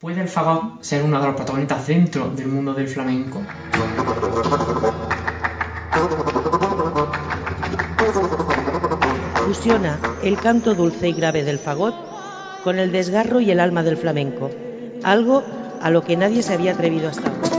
¿Puede el fagot ser uno de los protagonistas dentro del mundo del flamenco? Fusiona el canto dulce y grave del fagot con el desgarro y el alma del flamenco, algo a lo que nadie se había atrevido hasta ahora.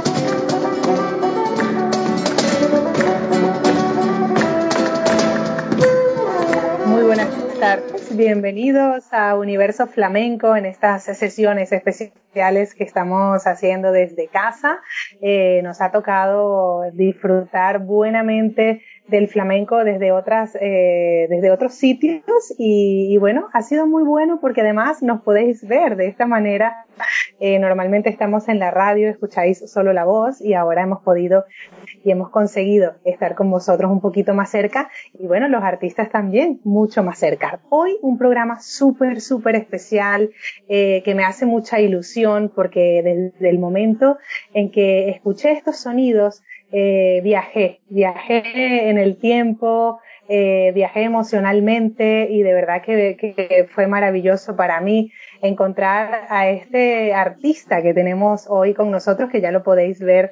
Muy buenas tardes, bienvenidos a Universo Flamenco en estas sesiones especiales que estamos haciendo desde casa. Eh, nos ha tocado disfrutar buenamente del flamenco desde otras eh, desde otros sitios y, bueno ha sido muy bueno porque además nos podéis ver de esta manera. Eh, normalmente estamos en la radio escucháis solo la voz y ahora hemos podido y hemos conseguido estar con vosotros un poquito más cerca y bueno los artistas también mucho más cerca. Hoy un programa súper súper especial eh, que me hace mucha ilusión porque desde el momento en que escuché estos sonidos eh, viajé, viajé en el tiempo, eh, viajé emocionalmente y de verdad que, fue maravilloso para mí encontrar a este artista que tenemos hoy con nosotros, que ya lo podéis ver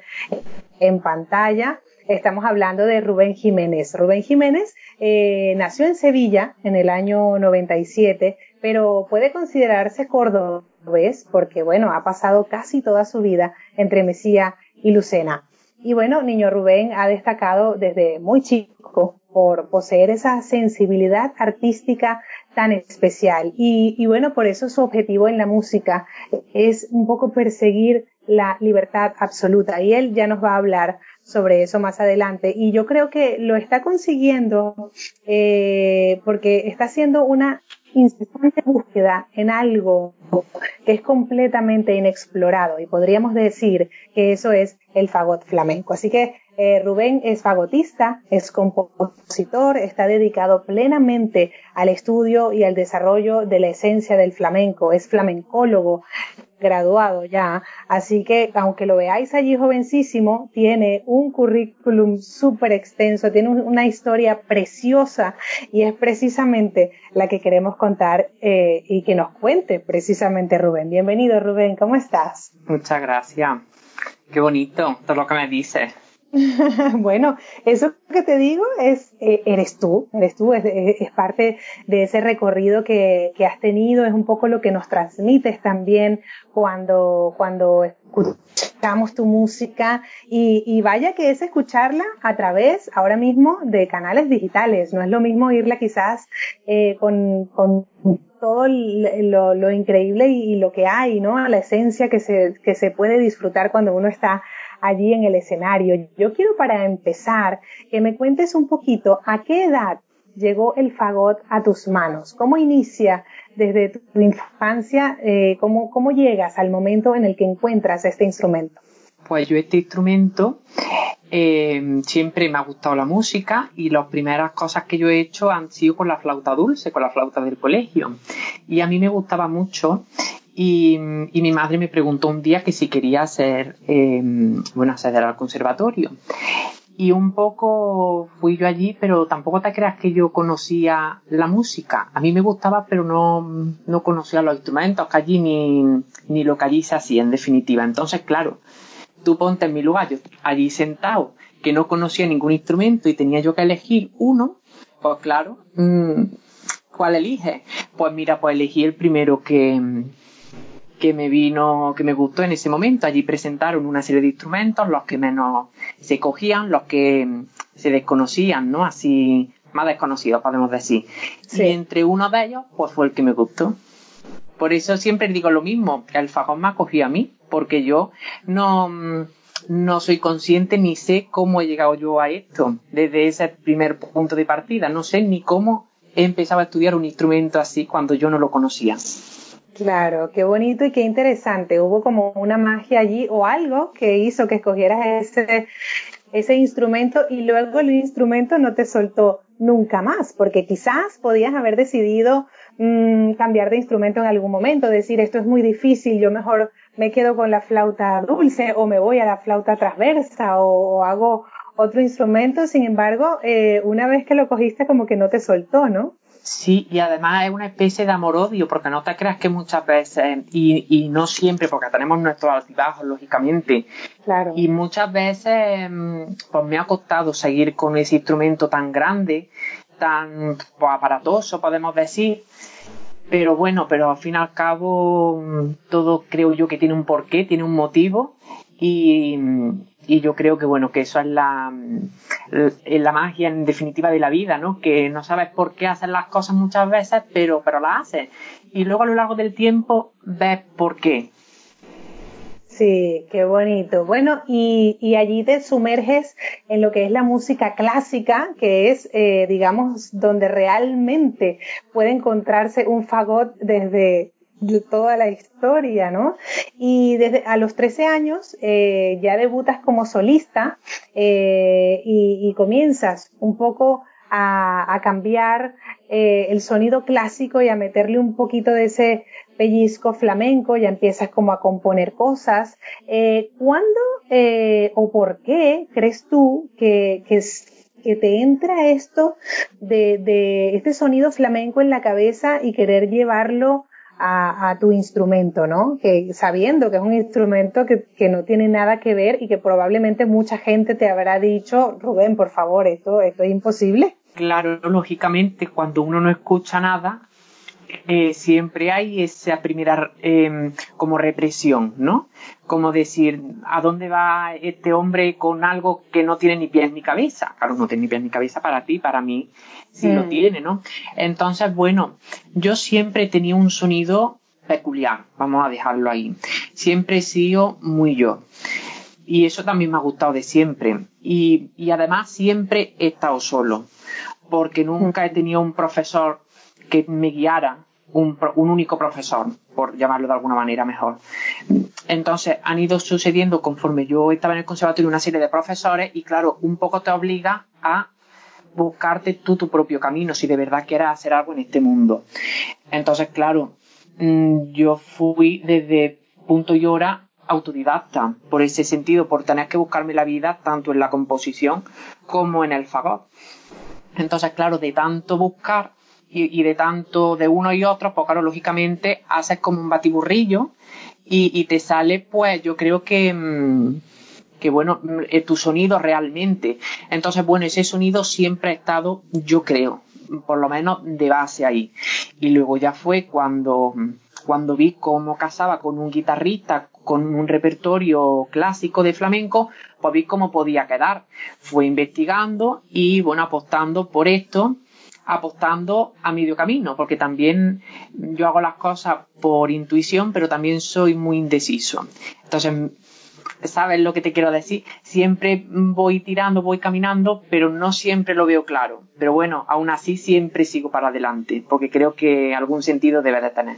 en pantalla. Estamos hablando de Rubén Jiménez. Rubén Jiménez eh, nació en Sevilla en el año 97, pero puede considerarse cordobés porque, bueno, ha pasado casi toda su vida entre Mesía y Lucena. Y bueno, Niño Rubén ha destacado desde muy chico por poseer esa sensibilidad artística tan especial. Y, y, bueno, por eso su objetivo en la música es un poco perseguir la libertad absoluta. Y él ya nos va a hablar sobre eso más adelante. Y yo creo que lo está consiguiendo eh, porque está haciendo una incesante búsqueda en algo que es completamente inexplorado y podríamos decir que eso es el fagot flamenco. Así que eh, Rubén es fagotista, es compositor, está dedicado plenamente al estudio y al desarrollo de la esencia del flamenco, es flamencólogo graduado ya, así que aunque lo veáis allí jovencísimo, tiene un currículum súper extenso, tiene una historia preciosa y es precisamente la que queremos contar eh, y que nos cuente precisamente Rubén. Bienvenido Rubén, ¿cómo estás? Muchas gracias. Qué bonito todo lo que me dices. bueno, eso que te digo es, eh, eres tú, eres tú, es, parte de ese recorrido que, que, has tenido, es un poco lo que nos transmites también cuando, cuando escuchamos tu música y, y vaya que es escucharla a través ahora mismo de canales digitales, no es lo mismo oírla quizás eh, con, con todo lo, lo, increíble y, lo que hay, ¿no? La esencia que se, que se puede disfrutar cuando uno está allí en el escenario. Yo quiero para empezar que me cuentes un poquito a qué edad llegó el fagot a tus manos. ¿Cómo inicia desde tu infancia? Eh, ¿cómo, ¿Cómo llegas al momento en el que encuentras este instrumento? Pues yo este instrumento eh, siempre me ha gustado la música y las primeras cosas que yo he hecho han sido con la flauta dulce, con la flauta del colegio. Y a mí me gustaba mucho y, y, mi madre me preguntó un día que si quería hacer, eh, bueno, acceder al conservatorio. Y un poco fui yo allí, pero tampoco te creas que yo conocía la música. A mí me gustaba, pero no, no conocía los instrumentos que allí ni, ni lo que allí se hacía, en definitiva. Entonces, claro, tú ponte en mi lugar, yo allí sentado, que no conocía ningún instrumento y tenía yo que elegir uno, pues claro, mmm, ¿cuál elige? Pues mira, pues elegí el primero que, que me vino, que me gustó en ese momento. Allí presentaron una serie de instrumentos, los que menos se cogían, los que se desconocían, ¿no? Así, más desconocidos, podemos decir. Sí. Y entre uno de ellos, pues fue el que me gustó. Por eso siempre digo lo mismo, que el fajón me acogió a mí, porque yo no, no soy consciente ni sé cómo he llegado yo a esto desde ese primer punto de partida. No sé ni cómo he empezado a estudiar un instrumento así cuando yo no lo conocía. Claro, qué bonito y qué interesante. Hubo como una magia allí o algo que hizo que escogieras ese, ese instrumento y luego el instrumento no te soltó nunca más, porque quizás podías haber decidido mmm, cambiar de instrumento en algún momento, decir esto es muy difícil, yo mejor me quedo con la flauta dulce o me voy a la flauta transversa o, o hago otro instrumento, sin embargo, eh, una vez que lo cogiste como que no te soltó, ¿no? Sí, y además es una especie de amor-odio, porque no te creas que muchas veces, y, y no siempre, porque tenemos nuestros altibajos, lógicamente, claro. y muchas veces mm, pues me ha costado seguir con ese instrumento tan grande, tan pues, aparatoso, podemos decir, pero bueno, pero al fin y al cabo mm, todo creo yo que tiene un porqué, tiene un motivo, y, y yo creo que bueno que eso es la, la magia en definitiva de la vida no que no sabes por qué hacer las cosas muchas veces pero pero las haces. Y luego a lo largo del tiempo ves por qué. Sí, qué bonito. Bueno, y, y, allí te sumerges en lo que es la música clásica, que es, eh, digamos, donde realmente puede encontrarse un fagot desde de toda la historia, ¿no? Y desde a los 13 años eh, ya debutas como solista eh, y, y, comienzas un poco a, a cambiar eh, el sonido clásico y a meterle un poquito de ese pellizco flamenco, ya empiezas como a componer cosas. Eh, ¿Cuándo eh, o por qué crees tú que, que, que te entra esto de, de este sonido flamenco en la cabeza y querer llevarlo a, a, tu instrumento, ¿no? Que sabiendo que es un instrumento que, que, no tiene nada que ver y que probablemente mucha gente te habrá dicho, Rubén, por favor, esto, esto es imposible. Claro, lógicamente, cuando uno no escucha nada, eh, siempre hay esa primera eh, como represión, ¿no? Como decir, ¿a dónde va este hombre con algo que no tiene ni pies ni cabeza? Claro, no tiene ni pies ni cabeza para ti, para mí sí mm. lo tiene, ¿no? Entonces, bueno, yo siempre he tenido un sonido peculiar, vamos a dejarlo ahí. Siempre he sido muy yo. Y eso también me ha gustado de siempre. Y, y además siempre he estado solo porque nunca he tenido un profesor que me guiara, un, único profesor, por llamarlo de alguna manera mejor. Entonces han ido sucediendo conforme yo estaba en el conservatorio una serie de profesores y claro, un poco te obliga a buscarte tú tu propio camino si de verdad quieres hacer algo en este mundo. Entonces, claro, mm, yo fui desde punto y hora autodidacta, por ese sentido, por tener que buscarme la vida tanto en la composición como en el fagot. Entonces, claro, de tanto buscar y, y, de tanto de uno y otro, pues claro, lógicamente haces como un batiburrillo y, y te sale, pues yo creo que, mmm, que bueno, tu sonido realmente. Entonces, bueno, ese sonido siempre ha estado, yo creo, por lo menos de base ahí. Y luego ya fue cuando, cuando vi cómo casaba con un guitarrista, con un repertorio clásico de flamenco, pues vi cómo podía quedar. Fue investigando y bueno, apostando por esto, apostando a medio camino, porque también yo hago las cosas por intuición, pero también soy muy indeciso. Entonces, ¿sabes lo que te quiero decir? Siempre voy tirando, voy caminando, pero no siempre lo veo claro. Pero bueno, aún así siempre sigo para adelante, porque creo que algún sentido debe de tener.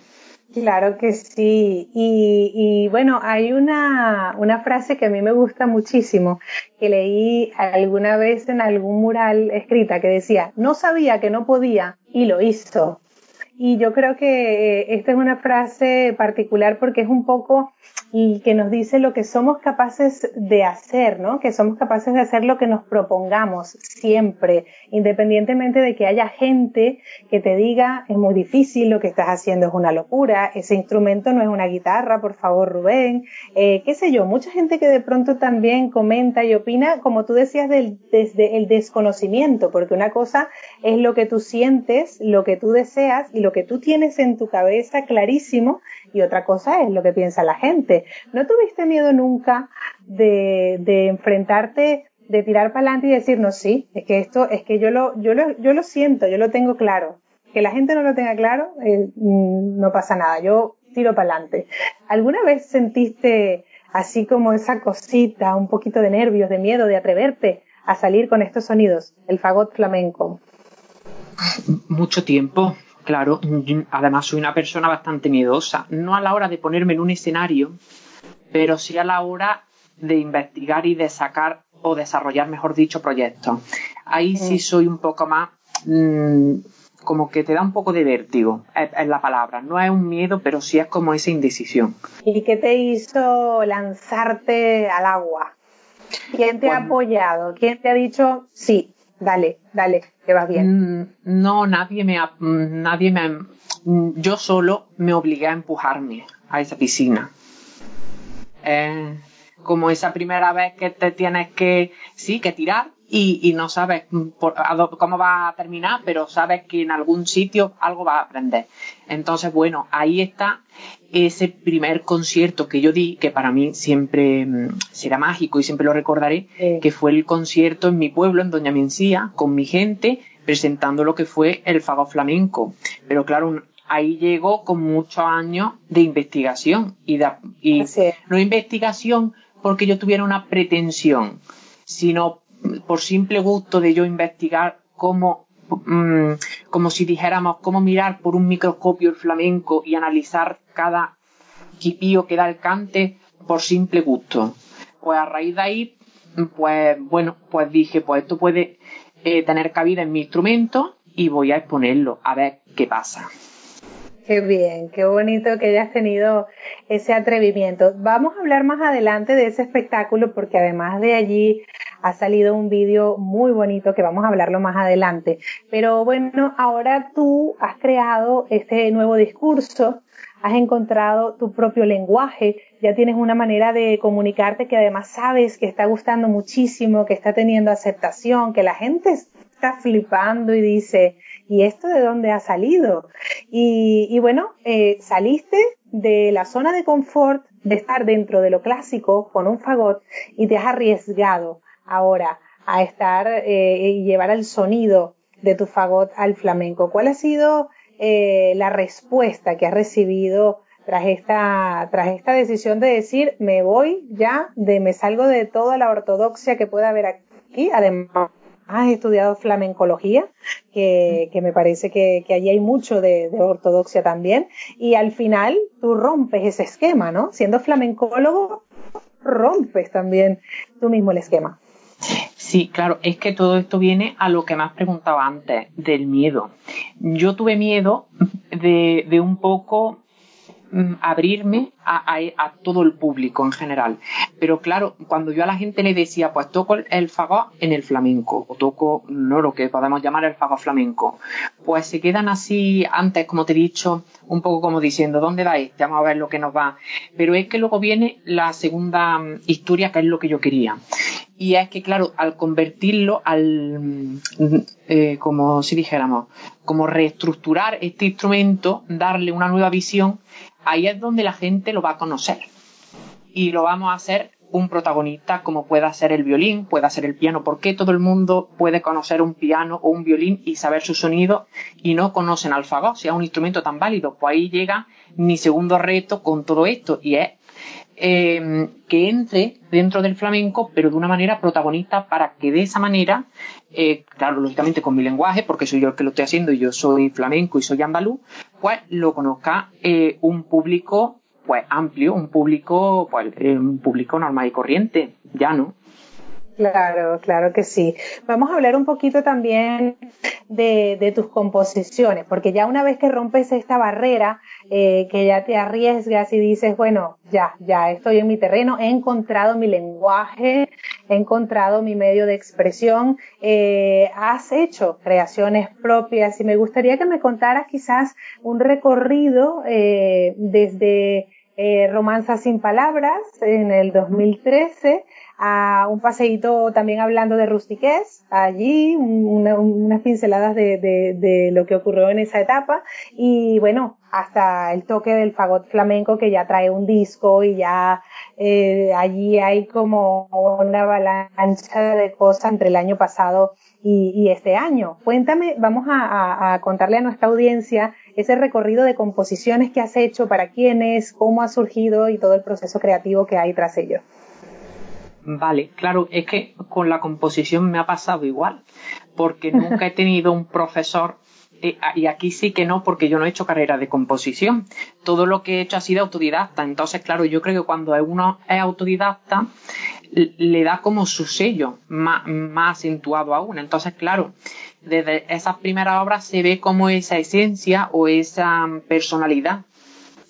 Claro que sí. Y, y, bueno, hay una, una frase que a mí me gusta muchísimo, que leí alguna vez en algún mural escrita, que decía, no sabía que no podía y lo hizo. Y yo creo que esta es una frase particular porque es un poco y que nos dice lo que somos capaces de hacer, ¿no? Que somos capaces de hacer lo que nos propongamos siempre, independientemente de que haya gente que te diga es muy difícil, lo que estás haciendo es una locura, ese instrumento no es una guitarra, por favor Rubén, eh, qué sé yo, mucha gente que de pronto también comenta y opina, como tú decías, del, desde el desconocimiento, porque una cosa es lo que tú sientes, lo que tú deseas lo que tú tienes en tu cabeza clarísimo y otra cosa es lo que piensa la gente. ¿No tuviste miedo nunca de, de enfrentarte, de tirar para adelante y decir, no, sí, es que esto, es que yo lo, yo lo, yo lo siento, yo lo tengo claro. Que la gente no lo tenga claro, eh, no pasa nada, yo tiro para adelante. ¿Alguna vez sentiste así como esa cosita, un poquito de nervios, de miedo, de atreverte a salir con estos sonidos, el fagot flamenco? Mucho tiempo, Claro, además soy una persona bastante miedosa, no a la hora de ponerme en un escenario, pero sí a la hora de investigar y de sacar o desarrollar, mejor dicho, proyectos. Ahí sí soy un poco más, mmm, como que te da un poco de vértigo, es, es, la palabra. No es un miedo, pero sí es como esa indecisión. ¿Y qué te hizo lanzarte al agua? ¿Quién te bueno, ha apoyado? ¿Quién te ha dicho, sí, Dale, dale, que vas bien. Mm, no, nadie me, nadie me, yo solo me obligué a empujarme a esa piscina. Eh, como esa primera vez que te tienes que, sí, que tirar y, no sabes cómo va a terminar, pero sabes que en algún sitio algo va a aprender. Entonces, bueno, ahí está ese primer concierto que yo di, que para mí siempre mm, será mágico y siempre lo recordaré, que fue el concierto en mi pueblo, en Doña Mencía, con mi gente, presentando lo que fue el fago flamenco. Pero claro, ahí llegó con muchos años de investigación y, de, y no investigación porque yo tuviera una pretensión, sino por simple gusto de yo investigar cómo, mm, como si dijéramos, cómo mirar por un microscopio el flamenco y analizar cada quipío que da el cante por simple gusto. Pues a raíz de ahí, pues bueno, pues dije, pues esto puede eh, tener cabida en mi instrumento y voy a exponerlo a ver qué pasa. Qué bien, qué bonito que hayas tenido ese atrevimiento. Vamos a hablar más adelante de ese espectáculo porque además de allí ha salido un vídeo muy bonito que vamos a hablarlo más adelante. Pero bueno, ahora tú has creado este nuevo discurso, has encontrado tu propio lenguaje, ya tienes una manera de comunicarte que además sabes que está gustando muchísimo, que está teniendo aceptación, que la gente está flipando y dice, ¿y esto de dónde ha salido? Y, bueno, eh, saliste de la zona de confort de estar dentro de lo clásico con un fagot y te has arriesgado ahora a estar eh, y llevar el sonido de tu fagot al flamenco. ¿Cuál ha sido eh, la respuesta que has recibido tras esta, tras esta decisión de decir me voy ya, de me salgo de toda la ortodoxia que pueda haber aquí, además has estudiado flamencología, que, que me parece que, que, allí hay mucho de, de, ortodoxia también, y al final tú rompes ese esquema, ¿no? Siendo flamencólogo, rompes también tú mismo el esquema. Sí, claro, es que todo esto viene a lo que me has preguntado antes, del miedo. Yo tuve miedo de, de un poco Mm, abrirme a, todo el público en general. Pero claro, cuando yo a la gente le decía, pues toco el fagot en el flamenco, o toco, no lo que podemos llamar el fagot flamenco, pues se quedan así, antes, como te he dicho, un poco como diciendo, ¿dónde va este? Vamos a ver lo que nos va. Pero es que luego viene la segunda mm, historia, que es lo que yo quería. Y es que, claro, al convertirlo, al, mm, eh, como si dijéramos, como reestructurar este instrumento, darle una nueva visión, ahí es donde la gente lo va a conocer. Y lo vamos a hacer un protagonista como pueda ser el violín, pueda ser el piano. ¿Por qué todo el mundo puede conocer un piano o un violín y saber su sonido y no conocen al fagot, si es un instrumento tan válido? Pues ahí llega mi segundo reto con todo esto y es em, que entre dentro del flamenco, pero de una manera protagonista para que de esa manera, eh, claro, lógicamente con mi lenguaje, porque soy yo el que lo estoy haciendo y yo soy flamenco y soy andaluz, pues lo conozca eh, un público pues amplio, un público, pues eh, un público normal y corriente, ya no. Claro, claro que sí. Vamos a hablar un poquito también de, tus composiciones, porque ya una vez que rompes esta barrera, eh, que ya te arriesgas y dices, bueno, ya, ya estoy en mi terreno, he encontrado mi lenguaje, he encontrado mi medio de expresión, eh, has hecho creaciones propias y me gustaría que me contaras quizás un recorrido eh, desde Romanza sin Palabras en el 2013 a un paseíto también hablando de rustiquez, allí, unas pinceladas de, de, lo que ocurrió en esa etapa y bueno, hasta el toque del fagot flamenco que ya trae un disco y ya eh, allí hay como una avalancha de cosas entre el año pasado y, este año. Cuéntame, vamos a, contarle a nuestra audiencia ese recorrido de composiciones que has hecho, para quiénes, cómo ha surgido y todo el proceso creativo que hay tras ello. Vale, claro, es que con la composición me ha pasado igual, porque nunca he tenido un profesor, eh, y aquí sí que no, porque yo no he hecho carrera de composición. Todo lo que he hecho ha sido autodidacta. Entonces, claro, yo creo que cuando uno es autodidacta, le da como su sello más, más acentuado aún. Entonces, claro, desde esas primeras obras se ve como esa esencia o esa personalidad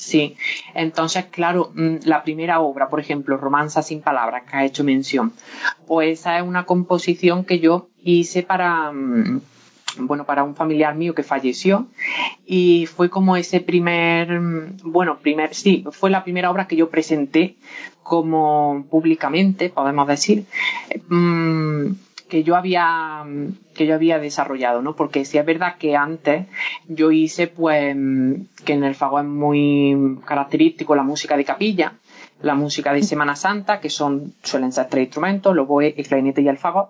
Sí, entonces, claro, mm, la primera obra, por ejemplo, Romanza sin palabras, que ha hecho mención, pues esa es una composición que yo hice para, mm, bueno, para un familiar mío que falleció y fue como ese primer, mm, bueno, primer, sí, fue la primera obra que yo presenté como públicamente, podemos decir, que yo había que yo había desarrollado, ¿no? Porque sí es verdad que antes yo hice pues que en el fago es muy característico la música de capilla, la música de Semana Santa, que son, suelen ser tres instrumentos, el oboe, el clarinete y el fagot,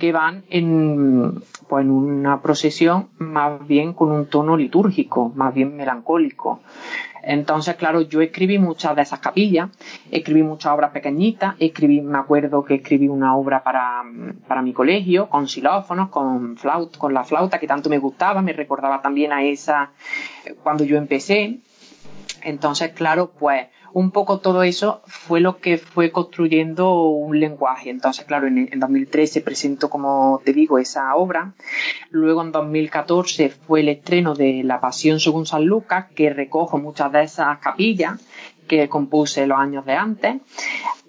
que van en, pues en una procesión más bien con un tono litúrgico, más bien melancólico. Entonces, claro, yo escribí muchas de esas capillas, escribí muchas obras pequeñitas, escribí, me acuerdo que escribí una obra para, para mi colegio, con xilófonos, con flauta, con la flauta que tanto me gustaba, me recordaba también a esa cuando yo empecé. Entonces, claro, pues un poco todo eso fue lo que fue construyendo un lenguaje. Entonces, claro, en, 2013 presentó, como te digo, esa obra. Luego, en 2014 fue el estreno de La Pasión según San Lucas, que recojo muchas de esas capillas que compuse los años de antes.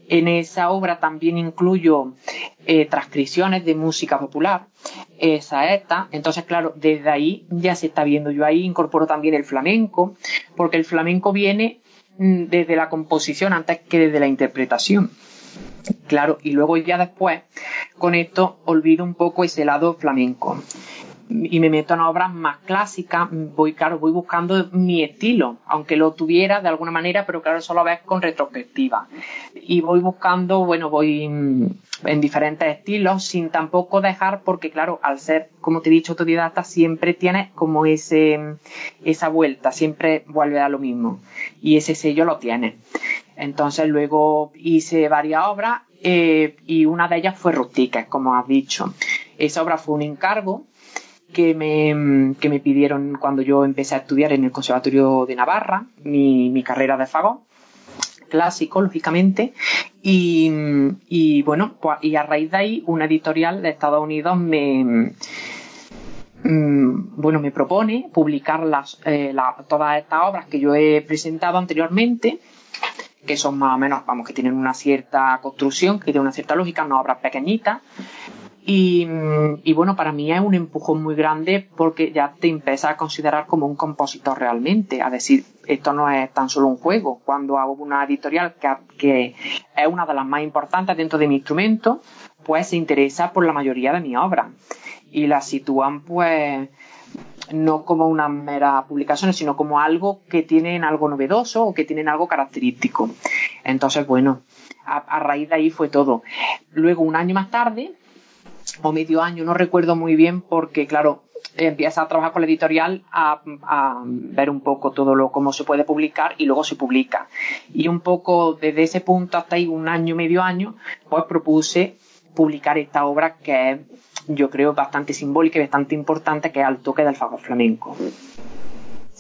En esa obra también incluyo eh, transcripciones de música popular, esa esta. Entonces, claro, desde ahí ya se está viendo. Yo ahí incorporo también el flamenco, porque el flamenco viene desde la composición antes que desde la interpretación. Claro, y luego ya después, con esto, olvido un poco ese lado flamenco y me meto en obras más clásicas, voy, claro, voy buscando mi estilo, aunque lo tuviera de alguna manera, pero claro, eso lo ves con retrospectiva. Y voy buscando, bueno, voy en diferentes estilos, sin tampoco dejar, porque claro, al ser, como te he dicho, autodidacta, siempre tienes como ese, esa vuelta, siempre vuelve a lo mismo. Y ese sello lo tienes. Entonces luego hice varias obras eh, y una de ellas fue Rustica, como has dicho. Esa obra fue un encargo que me, que me pidieron cuando yo empecé a estudiar en el Conservatorio de Navarra, mi, mi carrera de fagot clásico, lógicamente, y, y, bueno, pues, y a raíz de ahí una editorial de Estados Unidos me, mm, bueno, me propone publicar las, eh, todas estas obras que yo he presentado anteriormente, que son más o menos, vamos, que tienen una cierta construcción, que tienen una cierta lógica, no obras pequeñitas, y, bueno, para mí es un empujón muy grande porque ya te empiezas a considerar como un compositor realmente. A decir, esto no es tan solo un juego. Cuando hago una editorial que, que es una de las más importantes dentro de mi instrumento, pues se interesa por la mayoría de mis obras. Y la sitúan pues no como una mera publicación, sino como algo que tienen algo novedoso o que tienen algo característico. Entonces, bueno, a raíz de ahí fue todo. Luego, un año más tarde, o medio año, no recuerdo muy bien porque, claro, empieza a trabajar con la editorial a, ver un poco todo lo cómo se puede publicar y luego se publica. Y un poco desde ese punto hasta ahí, un año, medio año, pues propuse publicar esta obra que es, yo creo, bastante simbólica y bastante importante, que es Al toque del flamenco.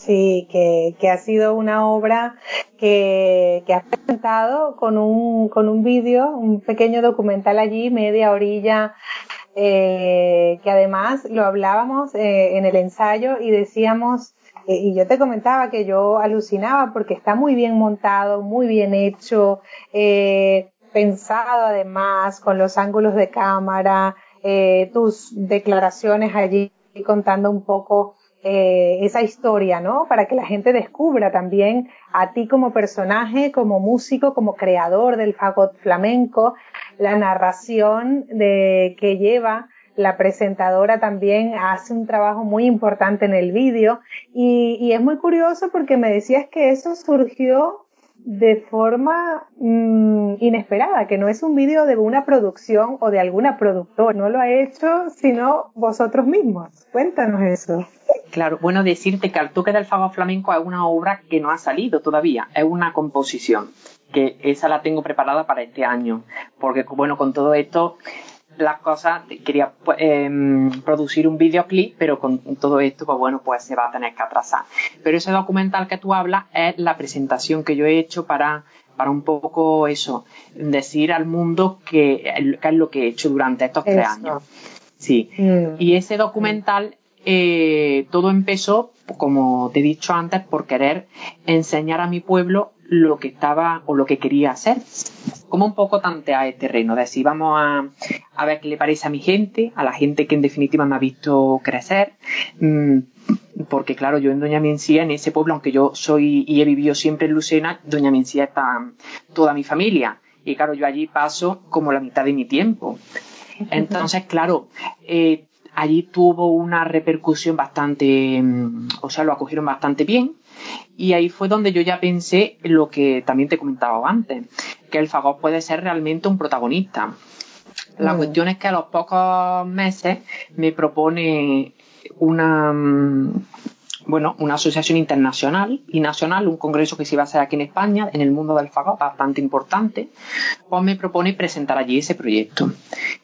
Sí, que, que, ha sido una obra que, que has presentado con un, con un vídeo, un pequeño documental allí, media orilla eh, que además lo hablábamos eh, en el ensayo y decíamos, eh, y yo te comentaba que yo alucinaba porque está muy bien montado, muy bien hecho, pensado además con los ángulos de cámara, tus declaraciones allí contando un poco esa historia, ¿no? Para que la gente descubra también a ti como personaje, como músico, como creador del fagot flamenco, la narración de, que lleva la presentadora también hace un trabajo muy importante en el vídeo y, es muy curioso porque me decías que eso surgió de forma mm, inesperada, que no es un vídeo de una producción o de alguna productora, no lo ha hecho sino vosotros mismos. Cuéntanos eso. Claro, bueno, decirte que Al toque del fago flamenco es una obra que no ha salido todavía, es una composición que esa la tengo preparada para este año, porque bueno, con todo esto las cosas, quería pues, em, producir un videoclip, pero con todo esto, pues bueno, pues se va a tener que atrasar. Pero ese documental que tú hablas es la presentación que yo he hecho para, para un poco eso, decir al mundo qué es lo que he hecho durante estos tres años. Sí. Mm. Y ese documental, eh, todo empezó, como te he dicho antes, por querer enseñar a mi pueblo lo que estaba o lo que quería hacer. Como un poco tantear el terreno, de si vamos a, a ver qué le parece a mi gente, a la gente que en definitiva me ha visto crecer. Mm, porque claro, yo en Doña Mencía, en ese pueblo, aunque yo soy y he vivido siempre en Lucena, Doña Mencía está toda mi familia. Y claro, yo allí paso como la mitad de mi tiempo. Entonces, claro, eh, allí tuvo una repercusión bastante, mm, o sea, lo acogieron bastante bien. Y ahí fue donde yo ya pensé lo que también te comentaba antes, que el fagot puede ser realmente un protagonista. La mm. cuestión es que a los pocos meses me propone una, mm, bueno, una asociación internacional y nacional, un congreso que se iba a hacer aquí en España, en el mundo del fagot, bastante importante, pues me propone presentar allí ese proyecto.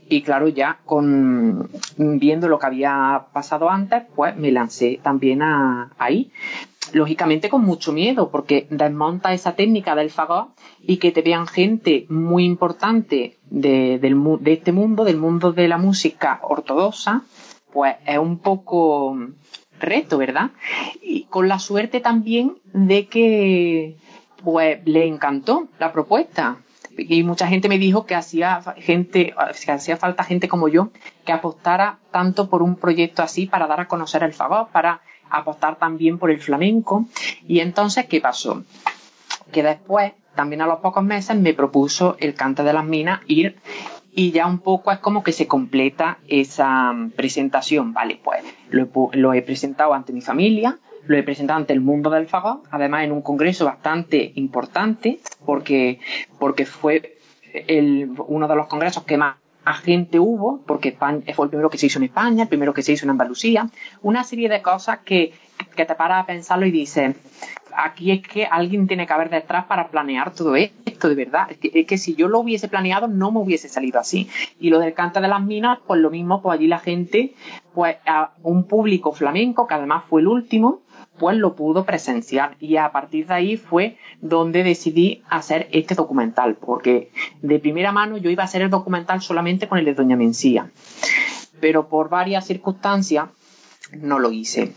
Y claro, ya con viendo lo que había pasado antes, pues me lancé también a, ahí. Lógicamente con mucho miedo, porque desmonta esa técnica del fagot y que te vean gente muy importante de, este mundo, del mundo de la música ortodoxa, pues es un poco reto, ¿verdad? Y con la suerte también de que pues le encantó la propuesta. Y mucha gente me dijo que hacía gente, que hacía falta gente como yo que apostara tanto por un proyecto así para dar a conocer el favor, para apostar también por el flamenco. Y entonces, ¿qué pasó? Que después, también a los pocos meses, me propuso el cante de las minas ir y ya un poco es como que se completa esa presentación. Vale, pues lo he, presentado ante mi familia, lo he presentado ante el mundo del fagot, además en un congreso bastante importante, porque, porque fue el, uno de los congresos que más gente hubo, porque fue el primero que se hizo en España, el primero que se hizo en Andalucía, una serie de cosas que, que te paras a pensarlo y dices, aquí es que alguien tiene que haber detrás para planear todo esto, de verdad. Es que, si yo lo hubiese planeado, no me hubiese salido así. Y lo del cante de las minas, pues lo mismo, pues allí la gente, pues a un público flamenco, que además fue el último, pues lo pudo presenciar. Y a partir de ahí fue donde decidí hacer este documental, porque de primera mano yo iba a hacer el documental solamente con el de Doña Mencía. Pero por varias circunstancias, no lo hice.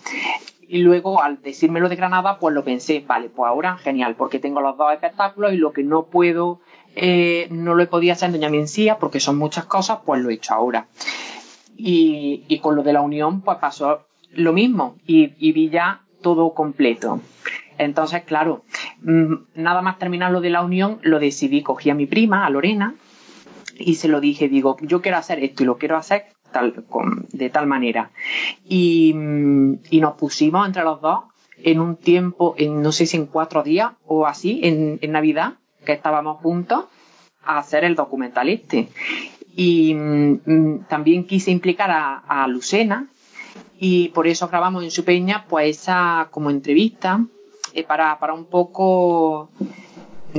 Y luego, al decírmelo de Granada, pues lo pensé, vale, pues ahora genial, porque tengo los dos espectáculos y lo que no puedo, eh, no lo he podido hacer en Doña Mencía, porque son muchas cosas, pues lo he hecho ahora. Y, y con lo de la unión, pues pasó lo mismo, y, y vi ya todo completo. Entonces, claro, mm, nada más terminar lo de la unión, lo decidí, cogí a mi prima, a Lorena, y se lo dije, digo, yo quiero hacer esto y lo quiero hacer tal, de tal manera. Y, y, nos pusimos entre los dos en un tiempo, en no sé si en cuatro días o así, en, Navidad, que estábamos juntos, a hacer el documental este. Y mm, también quise implicar a, Lucena y por eso grabamos en su peña pues esa como entrevista eh, para, para un poco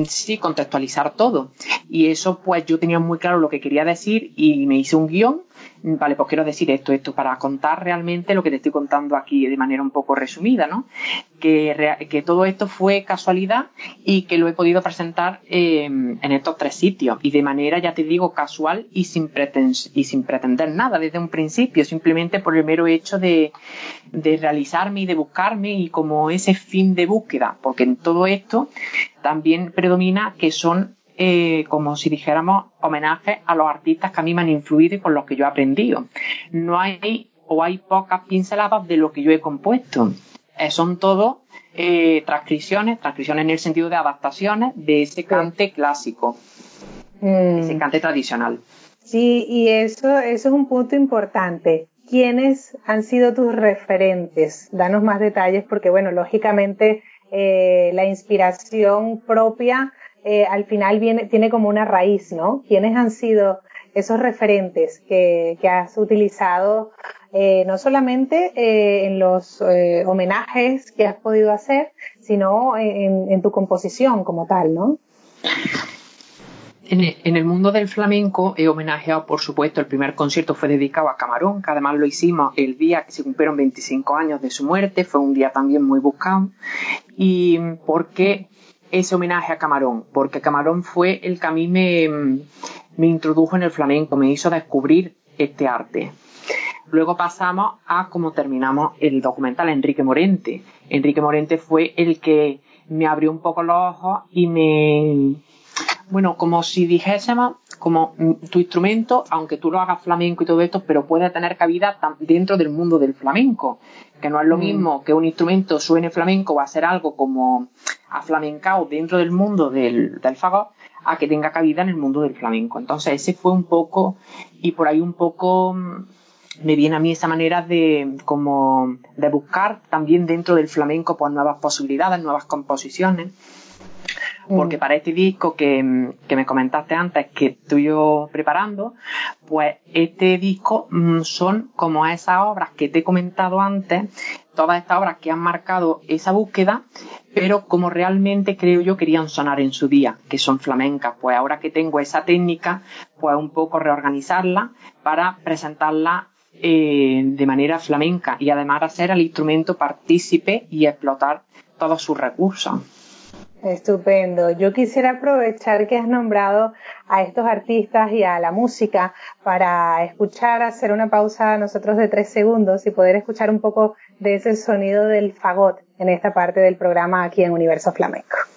sí contextualizar todo. Y eso pues yo tenía muy claro lo que quería decir y me hice un guion Vale, pues quiero decir esto, esto para contar realmente lo que te estoy contando aquí de manera un poco resumida, ¿no? Que, que todo esto fue casualidad y que lo he podido presentar eh, en estos tres sitios y de manera, ya te digo, casual y sin, y sin pretender nada desde un principio, simplemente por el mero hecho de, de realizarme y de buscarme y como ese fin de búsqueda, porque en todo esto también predomina que son eh, como si dijéramos, homenaje a los artistas que a mí me han influido y con los que yo he aprendido. No hay o hay pocas pinceladas de lo que yo he compuesto. Eh, son todo eh, transcripciones, transcripciones en el sentido de adaptaciones de ese cante clásico, mm. ese cante tradicional. Sí, y eso, eso es un punto importante. ¿Quiénes han sido tus referentes? Danos más detalles porque, bueno, lógicamente la inspiración propia eh, al final tiene como una raíz, ¿no? ¿Quiénes han sido esos referentes que, has utilizado eh, no solamente eh, en los homenajes que has podido hacer, sino en, en tu composición como tal, ¿no? En el mundo del flamenco he homenajeado, por supuesto, el primer concierto fue dedicado a Camarón, que además lo hicimos el día que se cumplieron 25 años de su muerte, fue un día también muy buscado. Y porque ese homenaje a Camarón, porque Camarón fue el que a mí me, me introdujo en el flamenco, me hizo descubrir este arte. Luego pasamos a cómo terminamos el documental Enrique Morente. Enrique Morente fue el que me abrió un poco los ojos y me, bueno, como si dijésemos, como tu instrumento, aunque tú lo hagas flamenco y todo esto, pero puede tener cabida dentro del mundo del flamenco, que no es lo mm. mismo que un instrumento suene flamenco va a ser algo como aflamencado dentro del mundo del, del fagot, a que tenga cabida en el mundo del flamenco. Entonces ese fue un poco, y por ahí un poco mm, me viene a mí esa manera de como de buscar también dentro del flamenco pues nuevas posibilidades, nuevas composiciones. Porque para este disco que, me comentaste antes que estoy yo preparando, pues este disco mm, son como esas obras que te he comentado antes, todas estas obras que han marcado esa búsqueda, pero como realmente creo yo querían sonar en su día, que son flamencas. Pues ahora que tengo esa técnica, pues un poco reorganizarla para presentarla eh, de manera flamenca y además hacer al instrumento partícipe y explotar todos sus recursos. Estupendo. Yo quisiera aprovechar que has nombrado a estos artistas y a la música para escuchar, hacer una pausa nosotros de tres segundos y poder escuchar un poco de ese sonido del fagot en esta parte del programa aquí en Universo Flamenco.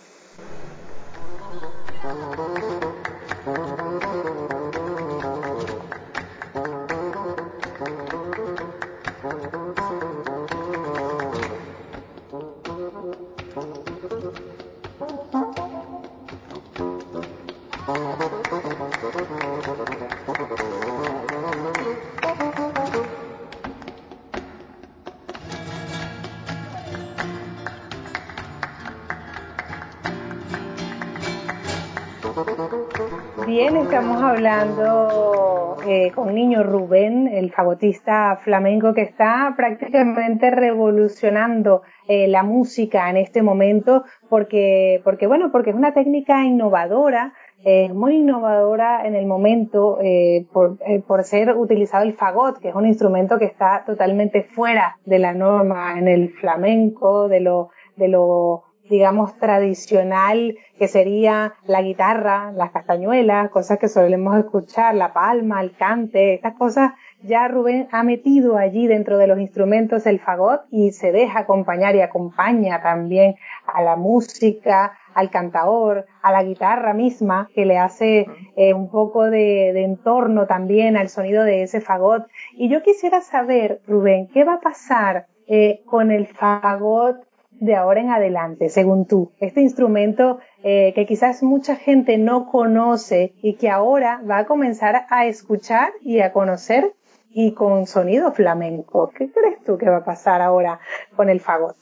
Hablando eh, con Niño Rubén, el fagotista flamenco que está prácticamente revolucionando eh, la música en este momento porque, porque bueno, porque es una técnica innovadora, es muy innovadora en el momento eh, por, por, ser utilizado el fagot, que es un instrumento que está totalmente fuera de la norma en el flamenco, de lo, de lo digamos, tradicional, que sería la guitarra, las castañuelas, cosas que solemos escuchar, la palma, el cante, estas cosas, ya Rubén ha metido allí dentro de los instrumentos el fagot y se deja acompañar y acompaña también a la música, al cantador, a la guitarra misma, que le hace eh, un poco de, entorno también al sonido de ese fagot. Y yo quisiera saber, Rubén, ¿qué va a pasar eh, con el fagot de ahora en adelante, según tú? Este instrumento eh, que quizás mucha gente no conoce y que ahora va a comenzar a escuchar y a conocer y con sonido flamenco. ¿Qué crees tú que va a pasar ahora con el fagot?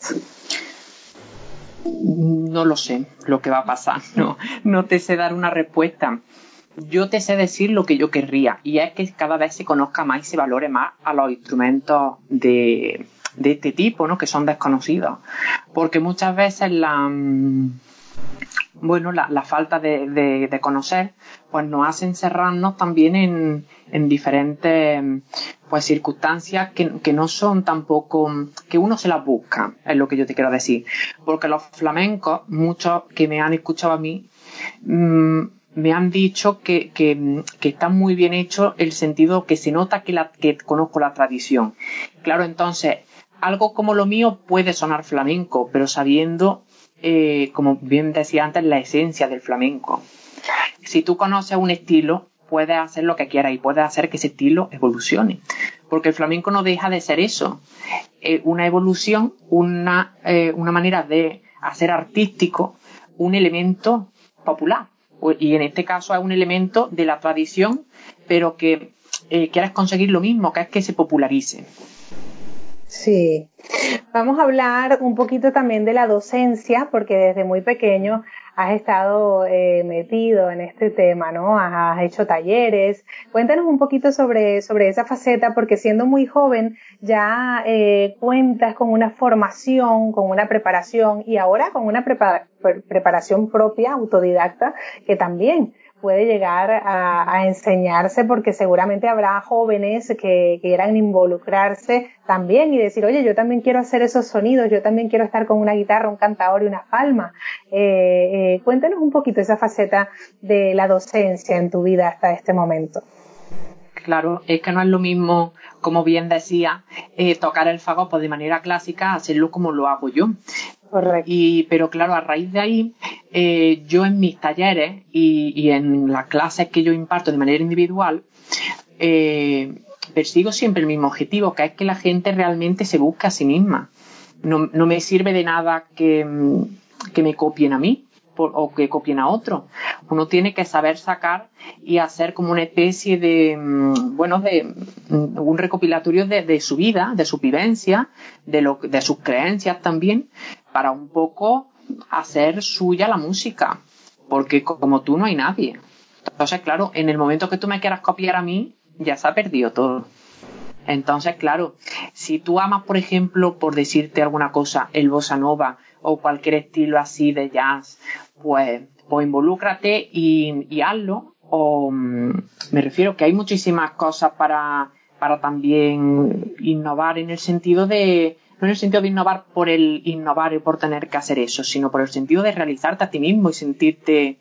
No lo sé lo que va a pasar, no, no te sé dar una respuesta. Yo te sé decir lo que yo querría y es que cada vez se conozca más y se valore más a los instrumentos de, de este tipo, ¿no? Que son desconocidos. Porque muchas veces la mm, bueno, la, falta de, conocer, pues nos hace encerrarnos también en, en diferentes pues circunstancias que, que, no son tampoco, que uno se las busca, es lo que yo te quiero decir. Porque los flamencos, muchos que me han escuchado a mí, mm, me han dicho que, que, que, está muy bien hecho el sentido que se nota que, la, que conozco la tradición. Claro, entonces, algo como lo mío puede sonar flamenco, pero sabiendo, eh, como bien decía antes, la esencia del flamenco. Si tú conoces un estilo, puedes hacer lo que quieras y puedes hacer que ese estilo evolucione. Porque el flamenco no deja de ser eso. una evolución, una, eh, una manera de hacer artístico un elemento popular. Y en este caso es un elemento de la tradición, pero que eh, quieres conseguir lo mismo, que es que se popularice. Sí. Vamos a hablar un poquito también de la docencia, porque desde muy pequeño has estado eh, metido en este tema, ¿no? Has, hecho talleres. Cuéntanos un poquito sobre, sobre esa faceta, porque siendo muy joven ya eh, cuentas con una formación, con una preparación y ahora con una preparación propia, autodidacta, que también puede llegar a, enseñarse porque seguramente habrá jóvenes que, quieran involucrarse también y decir, oye, yo también quiero hacer esos sonidos, yo también quiero estar con una guitarra, un cantador y una palma. Eh, eh, cuéntanos un poquito esa faceta de la docencia en tu vida hasta este momento. Claro, es que no es lo mismo, como bien decía, eh, tocar el fagot pues, de manera clásica, hacerlo como lo hago yo Correcto. Y, pero claro, a raíz de ahí, eh, yo en mis talleres y, en las clases que yo imparto de manera individual, eh, persigo siempre el mismo objetivo, que es que la gente realmente se busque a sí misma. No, no me sirve de nada que, que me copien a mí por, o que copien a otro. Uno tiene que saber sacar y hacer como una especie de, bueno, de un recopilatorio de, de su vida, de su vivencia, de, lo, de sus creencias también, para un poco hacer suya la música. Porque como tú no hay nadie. Entonces, claro, en el momento que tú me quieras copiar a mí, ya se ha perdido todo. Entonces, claro, si tú amas, por ejemplo, por decirte alguna cosa, el bossa nova o cualquier estilo así de jazz, pues, pues involúcrate y, y hazlo. O me refiero que hay muchísimas cosas para, para también innovar en el sentido de, no en el sentido de innovar por el innovar y por tener que hacer eso, sino por el sentido de realizarte a ti mismo y sentirte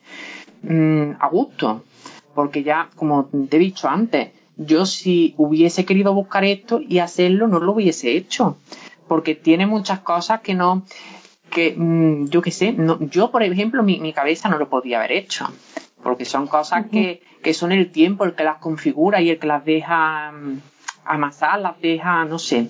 mmm, a gusto. Porque ya, como te he dicho antes, yo si hubiese querido buscar esto y hacerlo, no lo hubiese hecho. Porque tiene muchas cosas que no, que mmm, yo qué sé, no, yo por ejemplo mi, mi, cabeza no lo podía haber hecho. Porque son cosas que, que son el tiempo el que las configura y el que las deja um, amasar, las deja, no sé.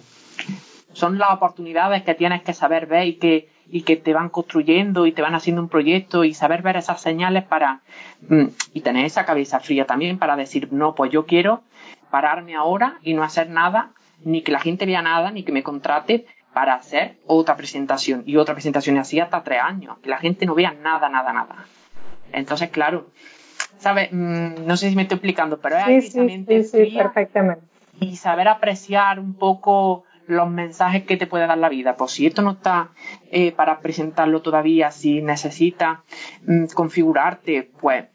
Son las oportunidades que tienes que saber ver y que, y que te van construyendo y te van haciendo un proyecto y saber ver esas señales para mm, y tener esa cabeza fría también para decir no pues yo quiero pararme ahora y no hacer nada ni que la gente vea nada ni que me contrate para hacer otra presentación y otra presentación y así hasta tres años que la gente no vea nada nada nada. Entonces claro sabes mm, no sé si me estoy explicando pero es sí, sí, sí, sí, perfectamente. y saber apreciar un poco los mensajes que te puede dar la vida. Pues si esto no está eh, para presentarlo todavía, si necesitas mmm, configurarte, pues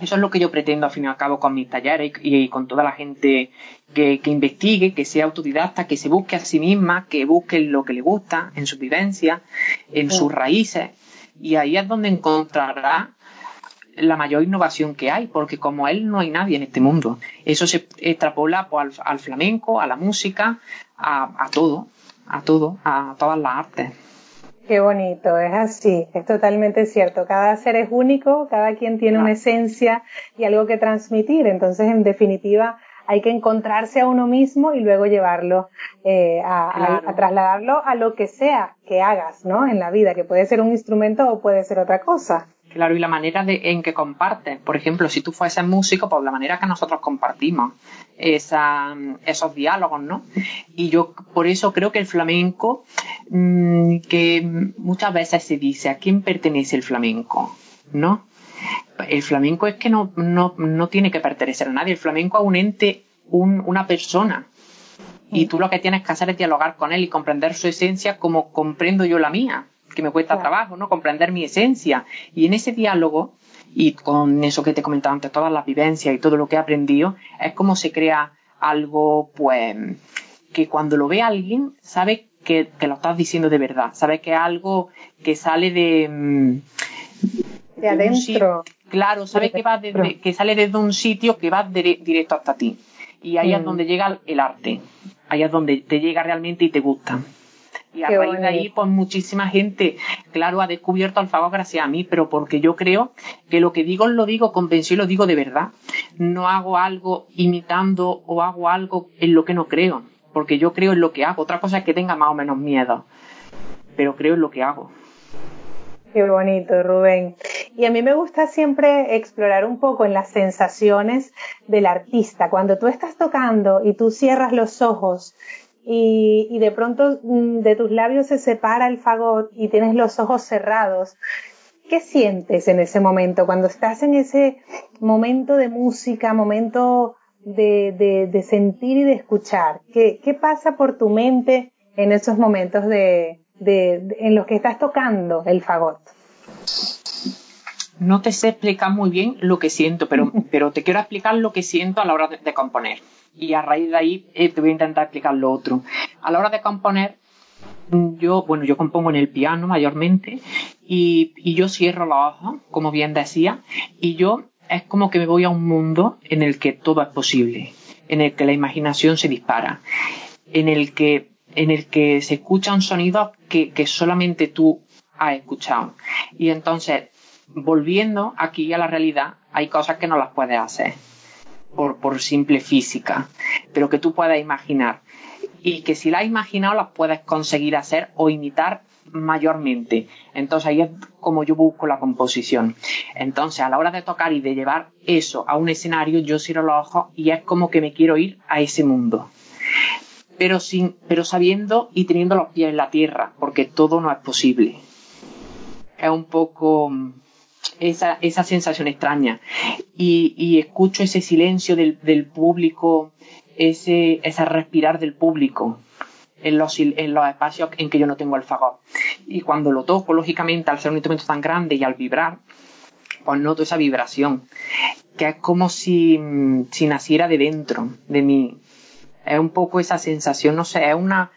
eso es lo que yo pretendo al fin y al cabo con mis talleres y, y con toda la gente que, que, investigue, que sea autodidacta, que se busque a sí misma, que busque lo que le gusta en su vivencia, en sí. sus raíces. Y ahí es donde encontrará la mayor innovación que hay, porque como él no hay nadie en este mundo. Eso se extrapola pues, al, al, flamenco, a la música, a, a, todo, a todo, a todas las artes. Qué bonito, es así, es totalmente cierto. Cada ser es único, cada quien tiene una esencia y algo que transmitir. Entonces, en definitiva, hay que encontrarse a uno mismo y luego llevarlo eh, a, claro. a, a, trasladarlo a lo que sea que hagas, ¿no? En la vida, que puede ser un instrumento o puede ser otra cosa. Claro, y la manera de, en que compartes. Por ejemplo, si tú fueses músico, pues la manera que nosotros compartimos esa, esos diálogos, ¿no? Y yo por eso creo que el flamenco, mmm, que muchas veces se dice, ¿a quién pertenece el flamenco? ¿No? El flamenco es que no, no, no tiene que pertenecer a nadie. El flamenco a un ente, un, una persona. Y tú lo que tienes que hacer es dialogar con él y comprender su esencia como comprendo yo la mía que me cuesta claro. trabajo, ¿no? Comprender mi esencia. Y en ese diálogo, y con eso que te comentaba antes, todas las vivencias y todo lo que he aprendido, es como se crea algo, pues, que cuando lo ve alguien, sabe que, que lo estás diciendo de verdad, sabe que es algo que sale de... Mm, de adentro. Claro, sabe que va de, que sale desde un sitio que va de, directo hasta ti. Y ahí mm. es donde llega el arte. Ahí es donde te llega realmente y te gusta. Y a Qué raíz de ahí, pues muchísima gente, claro, ha descubierto Alfago gracias a mí, pero porque yo creo que lo que digo lo digo convencido y lo digo de verdad. No hago algo imitando o hago algo en lo que no creo, porque yo creo en lo que hago. Otra cosa es que tenga más o menos miedo, pero creo en lo que hago. Qué bonito, Rubén. Y a mí me gusta siempre explorar un poco en las sensaciones del artista. Cuando tú estás tocando y tú cierras los ojos y, y, de pronto mm, de tus labios se separa el fagot y tienes los ojos cerrados. ¿Qué sientes en ese momento? Cuando estás en ese momento de música, momento de, de, de sentir y de escuchar. ¿Qué, ¿Qué, pasa por tu mente en esos momentos de, en los que estás tocando el fagot? No te sé explicar muy bien lo que siento, pero, pero te quiero explicar lo que siento a la hora de, de componer y a raíz de ahí eh, te voy a intentar explicar lo otro. A la hora de componer, yo, bueno, yo compongo en el piano mayormente y, y yo cierro los ojos, como bien decía, y yo es como que me voy a un mundo en el que todo es posible, en el que la imaginación se dispara, en el que en el que se escuchan sonidos que, que solamente tú has escuchado. Y entonces, volviendo aquí a la realidad, hay cosas que no las puedes hacer por, simple física, pero que tú puedes imaginar. Y que si las has imaginado las puedes conseguir hacer o imitar mayormente. Entonces ahí es como yo busco la composición. Entonces a la hora de tocar y de llevar eso a un escenario, yo cierro los ojos y es como que me quiero ir a ese mundo. Pero sin, pero sabiendo y teniendo los pies en la tierra, porque todo no es posible. Es un poco esa, esa sensación extraña. Y, y escucho ese silencio del, del público, ese, ese respirar del público en los, en los espacios en que yo no tengo el fagot. Y cuando lo toco, lógicamente, al ser un instrumento tan grande y al vibrar, pues noto esa vibración, que es como si, si naciera de dentro de mí. Es un poco esa sensación, no sé, es una,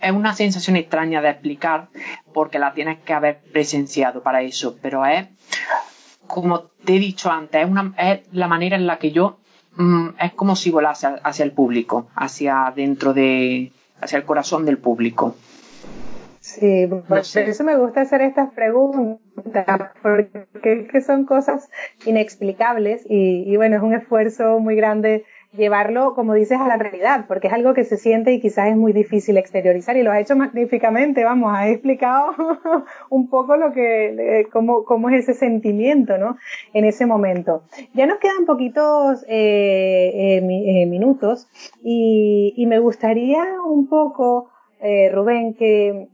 es una sensación extraña de explicar porque la tienes que haber presenciado para eso, pero es, como te he dicho antes, es, una, es la manera en la que yo, mm, es como si volase hacia el público, hacia dentro de, hacia el corazón del público. Sí, por eso me gusta hacer estas preguntas, porque que son cosas inexplicables y, y, bueno, es un esfuerzo muy grande llevarlo, como dices, a la realidad, porque es algo que se siente y quizás es muy difícil exteriorizar y lo has hecho magníficamente, vamos, has explicado un poco lo que, eh, cómo, cómo es ese sentimiento, ¿no? En ese momento. Ya nos quedan poquitos eh, eh, eh minutos y, y, me gustaría un poco, eh, Rubén, que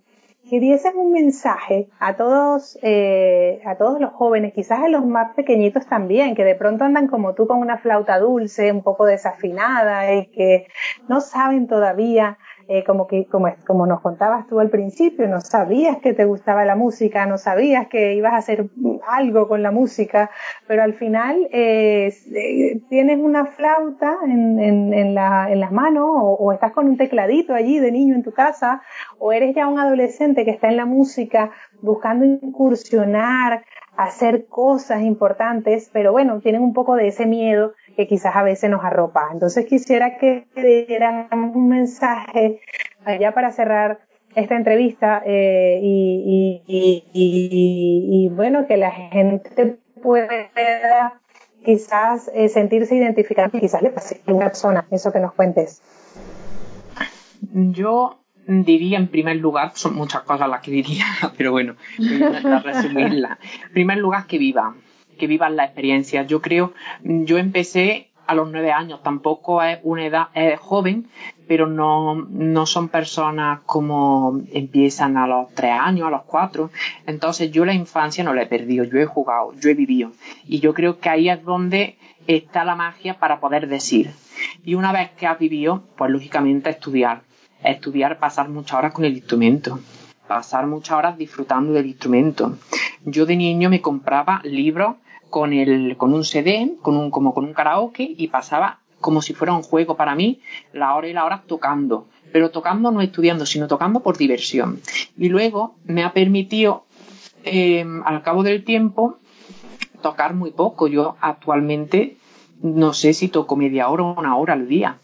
que dieses un mensaje a todos, eh, a todos los jóvenes, quizás a los más pequeñitos también, que de pronto andan como tú con una flauta dulce, un poco desafinada y que no saben todavía eh, como que como, como nos contabas tú al principio, no sabías que te gustaba la música, no sabías que ibas a hacer algo con la música, pero al final eh, eh tienes una flauta en, en, en, la, en las manos o, o, estás con un tecladito allí de niño en tu casa o eres ya un adolescente que está en la música buscando incursionar, hacer cosas importantes, pero bueno, tienen un poco de ese miedo que quizás a veces nos arropa. Entonces quisiera que dieran un mensaje allá para cerrar esta entrevista eh, y, bueno, que la gente pueda quizás eh, sentirse identificada, quizás le pase a una persona eso que nos cuentes. Yo diría en primer lugar, son muchas cosas las que diría, pero bueno, voy a resumirla. En primer lugar, que vivan, que vivan la experiencia. Yo creo, yo empecé a los nueve años, tampoco es una edad, joven, pero no, no son personas como empiezan a los tres años, a los cuatro. Entonces yo la infancia no la he perdido, yo he jugado, yo he vivido. Y yo creo que ahí es donde está la magia para poder decir. Y una vez que has vivido, pues lógicamente estudiar estudiar, pasar muchas horas con el instrumento, pasar muchas horas disfrutando del instrumento. Yo de niño me compraba libros con el, con un CD, con un, como con un karaoke y pasaba como si fuera un juego para mí, la hora y la hora tocando, pero tocando no estudiando, sino tocando por diversión. Y luego me ha permitido, eh, al cabo del tiempo, tocar muy poco. Yo actualmente no sé si toco media hora o una hora al día.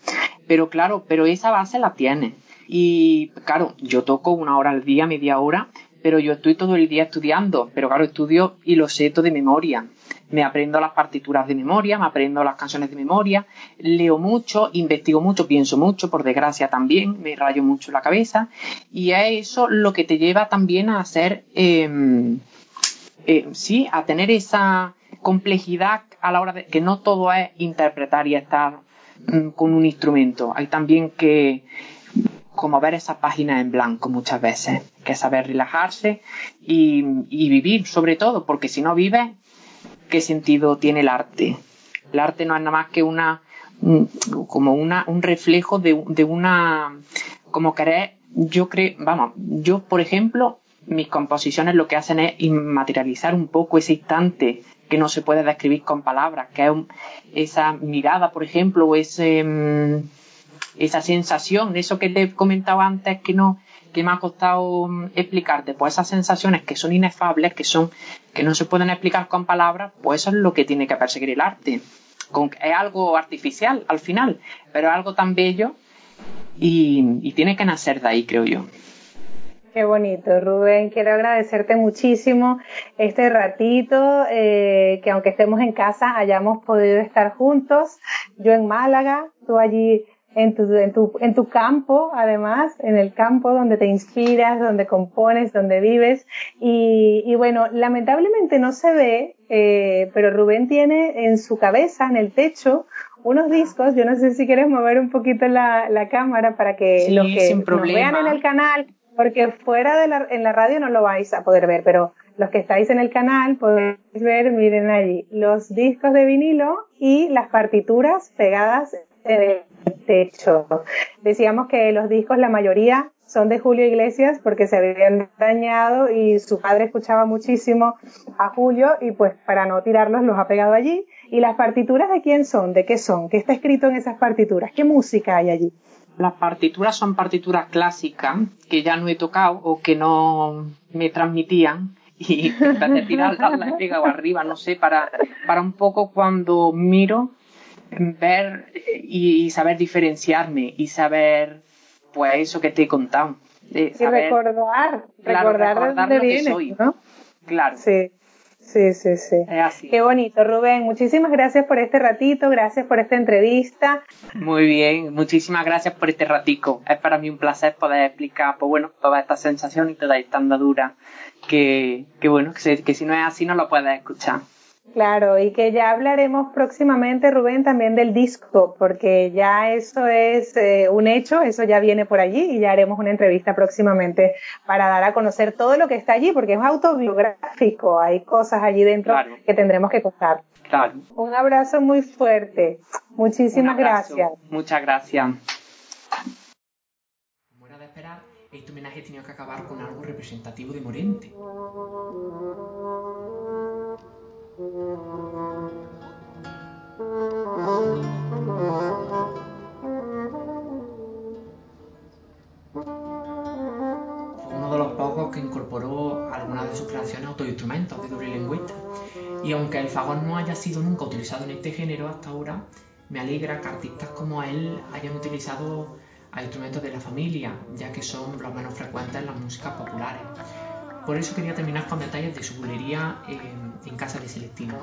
Pero claro, pero esa base la tiene. Y claro, yo toco una hora al día, media hora, pero yo estoy todo el día estudiando, pero claro, estudio y lo sé todo de memoria. Me aprendo las partituras de memoria, me aprendo las canciones de memoria, leo mucho, investigo mucho, pienso mucho, por desgracia también, me rayo mucho la cabeza, y es eso lo que te lleva también a hacer, eh, eh, sí, a tener esa complejidad a la hora de que no todo es interpretar y estar mm, con un instrumento. Hay también que como ver esa página en blanco muchas veces, que saber relajarse y, vivir sobre todo, porque si no vives, ¿qué sentido tiene el arte? El arte no es nada más que una, como una, un reflejo de, de una, como querer, yo creo, vamos, yo por ejemplo, mis composiciones lo que hacen es inmaterializar un poco ese instante que no se puede describir con palabras, que es un, esa mirada, por ejemplo, o ese, mmm, esa sensación, eso que te he comentado antes que no, que me ha costado mm, explicarte, pues esas sensaciones que son inefables, que son, que no se pueden explicar con palabras, pues eso es lo que tiene que perseguir el arte. Con, es algo artificial al final, pero es algo tan bello y, tiene que nacer de ahí, creo yo. Qué bonito, Rubén. Quiero agradecerte muchísimo este ratito, eh, que aunque estemos en casa, hayamos podido estar juntos. Yo en Málaga, tú allí en tu, en tu, en tu campo, además, en el campo donde te inspiras, donde compones, donde vives. Y, y bueno, lamentablemente no se ve, eh, pero Rubén tiene en su cabeza, en el techo, unos discos. Yo no sé si quieres mover un poquito la, la cámara para que los que nos vean en el canal, porque fuera de la, en la radio no lo vais a poder ver, pero los que estáis en el canal podéis ver, miren allí, los discos de vinilo y las partituras pegadas en el techo. Decíamos que los discos, la mayoría son de Julio Iglesias porque se habían dañado y su padre escuchaba muchísimo a Julio y pues para no tirarlos los ha pegado allí. ¿Y las partituras de quién son? ¿De qué son? ¿Qué está escrito en esas partituras? ¿Qué música hay allí? Las partituras son partituras clásicas que ya no he tocado o que no me transmitían y vez de tirarlas las he pegado arriba, no sé, para, para un poco cuando miro ver y, saber diferenciarme y saber, pues, eso que te he contado. y recordar, recordar, de dónde viene, soy. ¿no? Claro. Sí. Sí, sí, sí. Es así. Qué bonito, Rubén. Muchísimas gracias por este ratito, gracias por esta entrevista. Muy bien, muchísimas gracias por este ratico. Es para mí un placer poder explicar, pues bueno, toda esta sensación y toda esta andadura que, que bueno, que, que si no es así no lo puedes escuchar. Claro, y que ya hablaremos próximamente, Rubén, también del disco, porque ya eso es eh, un hecho, eso ya viene por allí y ya haremos una entrevista próximamente para dar a conocer todo lo que está allí, porque es autobiográfico, hay cosas allí dentro que tendremos que contar. Claro. Un abrazo muy fuerte. Muchísimas gracias. Muchas gracias. Como era de esperar, este homenaje tenía que acabar con algo representativo de Morente. Fue uno de los pocos que incorporó algunas de sus creaciones autoinstrumentos de doble lengüeta. Y aunque el fagón no haya sido nunca utilizado en este género hasta ahora, me alegra que artistas como él hayan utilizado a instrumentos de la familia, ya que son los menos frecuentes en las músicas populares. Por eso quería terminar con detalles de su bulería en, casa de Celestino.